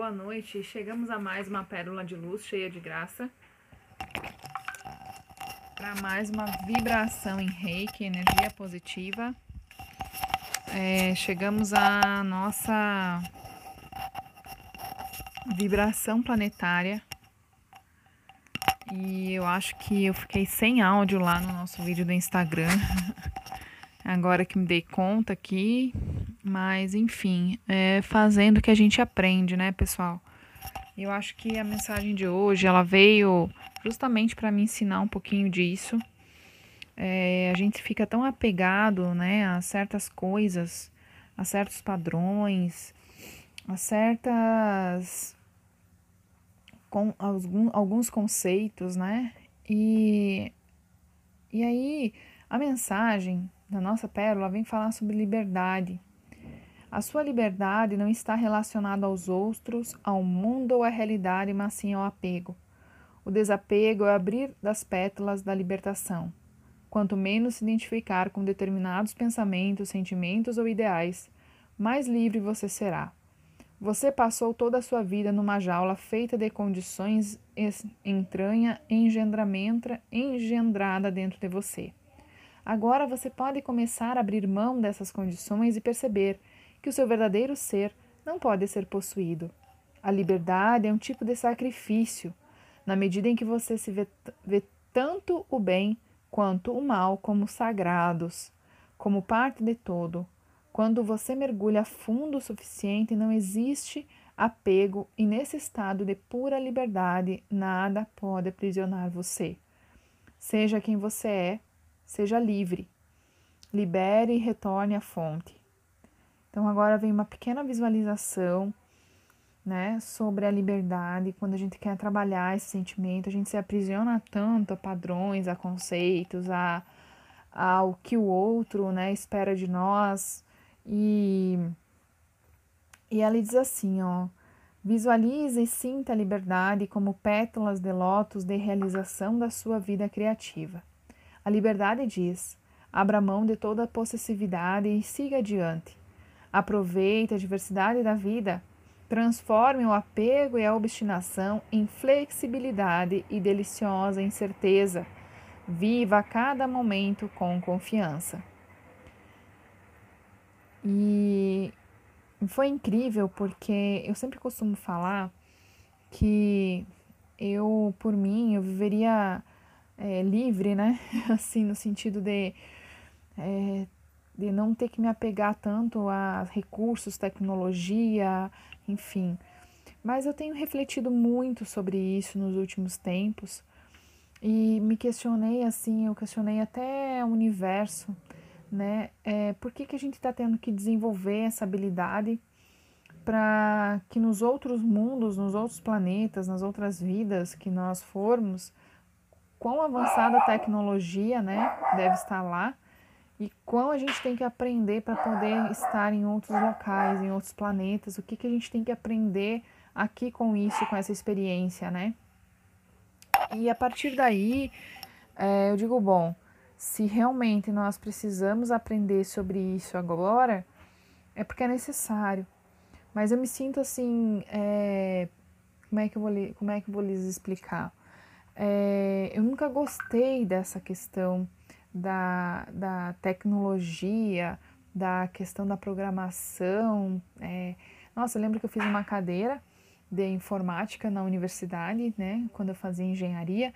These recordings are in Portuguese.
boa noite. Chegamos a mais uma pérola de luz cheia de graça. Para mais uma vibração em reiki, energia positiva. É, chegamos à nossa vibração planetária. E eu acho que eu fiquei sem áudio lá no nosso vídeo do Instagram. Agora que me dei conta aqui, mas, enfim, é fazendo que a gente aprende, né, pessoal? Eu acho que a mensagem de hoje, ela veio justamente para me ensinar um pouquinho disso. É, a gente fica tão apegado, né, a certas coisas, a certos padrões, a certas com alguns conceitos, né? E, e aí a mensagem da nossa pérola vem falar sobre liberdade. A sua liberdade não está relacionada aos outros, ao mundo ou à realidade, mas sim ao apego. O desapego é abrir das pétalas da libertação. Quanto menos se identificar com determinados pensamentos, sentimentos ou ideais, mais livre você será. Você passou toda a sua vida numa jaula feita de condições entranha engendrada dentro de você. Agora você pode começar a abrir mão dessas condições e perceber que o seu verdadeiro ser não pode ser possuído. A liberdade é um tipo de sacrifício, na medida em que você se vê, vê tanto o bem quanto o mal como sagrados, como parte de todo. Quando você mergulha fundo o suficiente, não existe apego e nesse estado de pura liberdade, nada pode aprisionar você. Seja quem você é, seja livre. Libere e retorne à fonte. Então agora vem uma pequena visualização, né, sobre a liberdade. Quando a gente quer trabalhar esse sentimento, a gente se aprisiona tanto a padrões, a conceitos, a ao que o outro, né, espera de nós. E e ela diz assim, ó: Visualize e sinta a liberdade como pétalas de lótus de realização da sua vida criativa. A liberdade diz: abra mão de toda possessividade e siga adiante. Aproveite a diversidade da vida. Transforme o apego e a obstinação em flexibilidade e deliciosa incerteza. Viva cada momento com confiança. E foi incrível porque eu sempre costumo falar que eu, por mim, eu viveria é, livre, né? Assim, no sentido de é, de não ter que me apegar tanto a recursos, tecnologia, enfim. Mas eu tenho refletido muito sobre isso nos últimos tempos e me questionei assim, eu questionei até o universo, né? É, por que, que a gente está tendo que desenvolver essa habilidade para que nos outros mundos, nos outros planetas, nas outras vidas que nós formos, quão avançada a tecnologia, né, deve estar lá, e quão a gente tem que aprender para poder estar em outros locais, em outros planetas, o que, que a gente tem que aprender aqui com isso, com essa experiência, né? E a partir daí, é, eu digo, bom, se realmente nós precisamos aprender sobre isso agora, é porque é necessário. Mas eu me sinto assim, é, como, é que eu vou, como é que eu vou lhes explicar? É, eu nunca gostei dessa questão da, da tecnologia, da questão da programação. É, nossa, eu lembro que eu fiz uma cadeira de informática na universidade, né, quando eu fazia engenharia,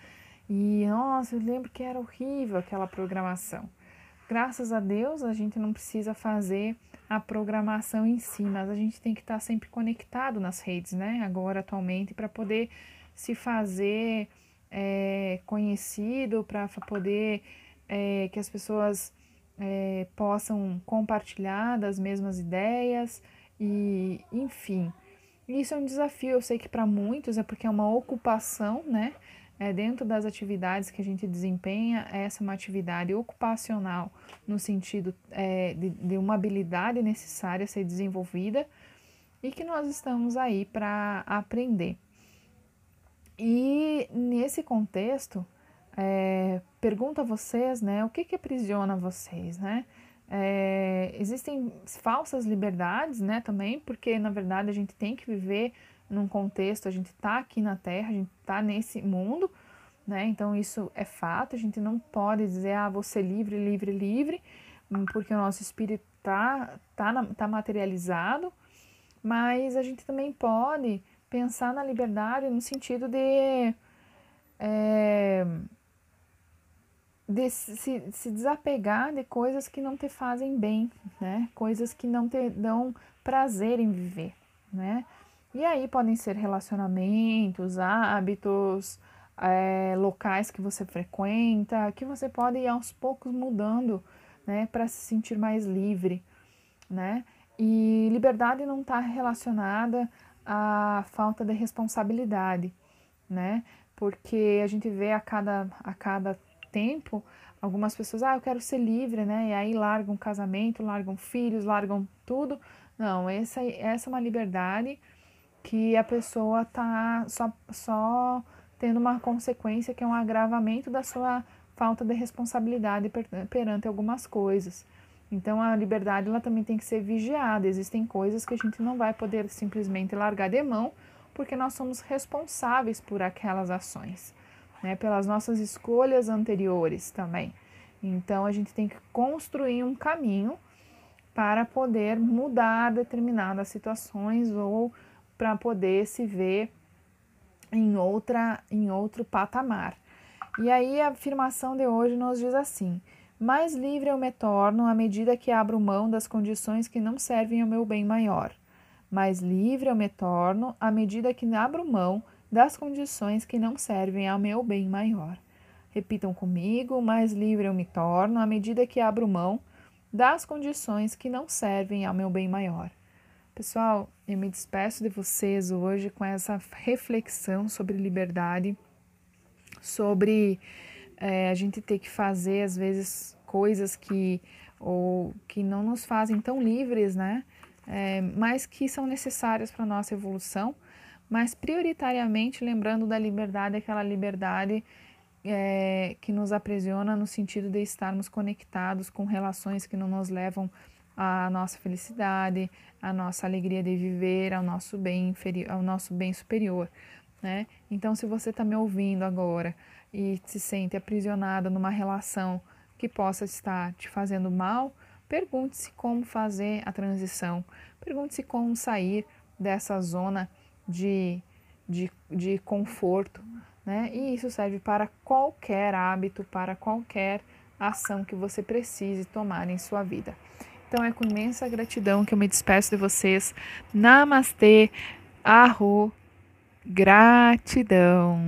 e nossa, eu lembro que era horrível aquela programação. Graças a Deus a gente não precisa fazer a programação em si, mas a gente tem que estar sempre conectado nas redes, né? Agora, atualmente, para poder se fazer é, conhecido, para poder é, que as pessoas é, possam compartilhar das mesmas ideias e, enfim. Isso é um desafio, eu sei que para muitos é porque é uma ocupação, né? É, dentro das atividades que a gente desempenha, essa é uma atividade ocupacional, no sentido é, de, de uma habilidade necessária a ser desenvolvida e que nós estamos aí para aprender. E nesse contexto, é, pergunto a vocês, né, o que que aprisiona vocês, né? É, existem falsas liberdades, né, também, porque na verdade a gente tem que viver num contexto, a gente está aqui na Terra, a gente está nesse mundo, né? Então isso é fato, a gente não pode dizer, ah, ser livre, livre, livre, porque o nosso espírito está tá, tá materializado, mas a gente também pode pensar na liberdade no sentido de, é, de se, se desapegar de coisas que não te fazem bem, né? Coisas que não te dão prazer em viver, né? E aí podem ser relacionamentos, hábitos, é, locais que você frequenta, que você pode ir aos poucos mudando, né, para se sentir mais livre, né? E liberdade não está relacionada à falta de responsabilidade, né? Porque a gente vê a cada, a cada tempo algumas pessoas, ah, eu quero ser livre, né? E aí largam casamento, largam filhos, largam tudo. Não, essa, essa é uma liberdade que a pessoa tá só, só tendo uma consequência que é um agravamento da sua falta de responsabilidade per, perante algumas coisas. Então a liberdade ela também tem que ser vigiada. Existem coisas que a gente não vai poder simplesmente largar de mão, porque nós somos responsáveis por aquelas ações, né? Pelas nossas escolhas anteriores também. Então a gente tem que construir um caminho para poder mudar determinadas situações ou para poder se ver em outra em outro patamar. E aí a afirmação de hoje nos diz assim: mais livre eu me torno à medida que abro mão das condições que não servem ao meu bem maior. Mais livre eu me torno à medida que abro mão das condições que não servem ao meu bem maior. Repitam comigo: mais livre eu me torno à medida que abro mão das condições que não servem ao meu bem maior. Pessoal, eu me despeço de vocês hoje com essa reflexão sobre liberdade, sobre é, a gente ter que fazer às vezes coisas que ou que não nos fazem tão livres, né? É, mas que são necessárias para a nossa evolução, mas prioritariamente lembrando da liberdade, aquela liberdade é, que nos aprisiona no sentido de estarmos conectados com relações que não nos levam a nossa felicidade, a nossa alegria de viver, ao nosso bem inferior, ao nosso bem superior, né? Então, se você está me ouvindo agora e se sente aprisionada numa relação que possa estar te fazendo mal, pergunte-se como fazer a transição, pergunte-se como sair dessa zona de, de, de conforto, né? E isso serve para qualquer hábito, para qualquer ação que você precise tomar em sua vida. Então é com imensa gratidão que eu me despeço de vocês. Namastê, arro, gratidão.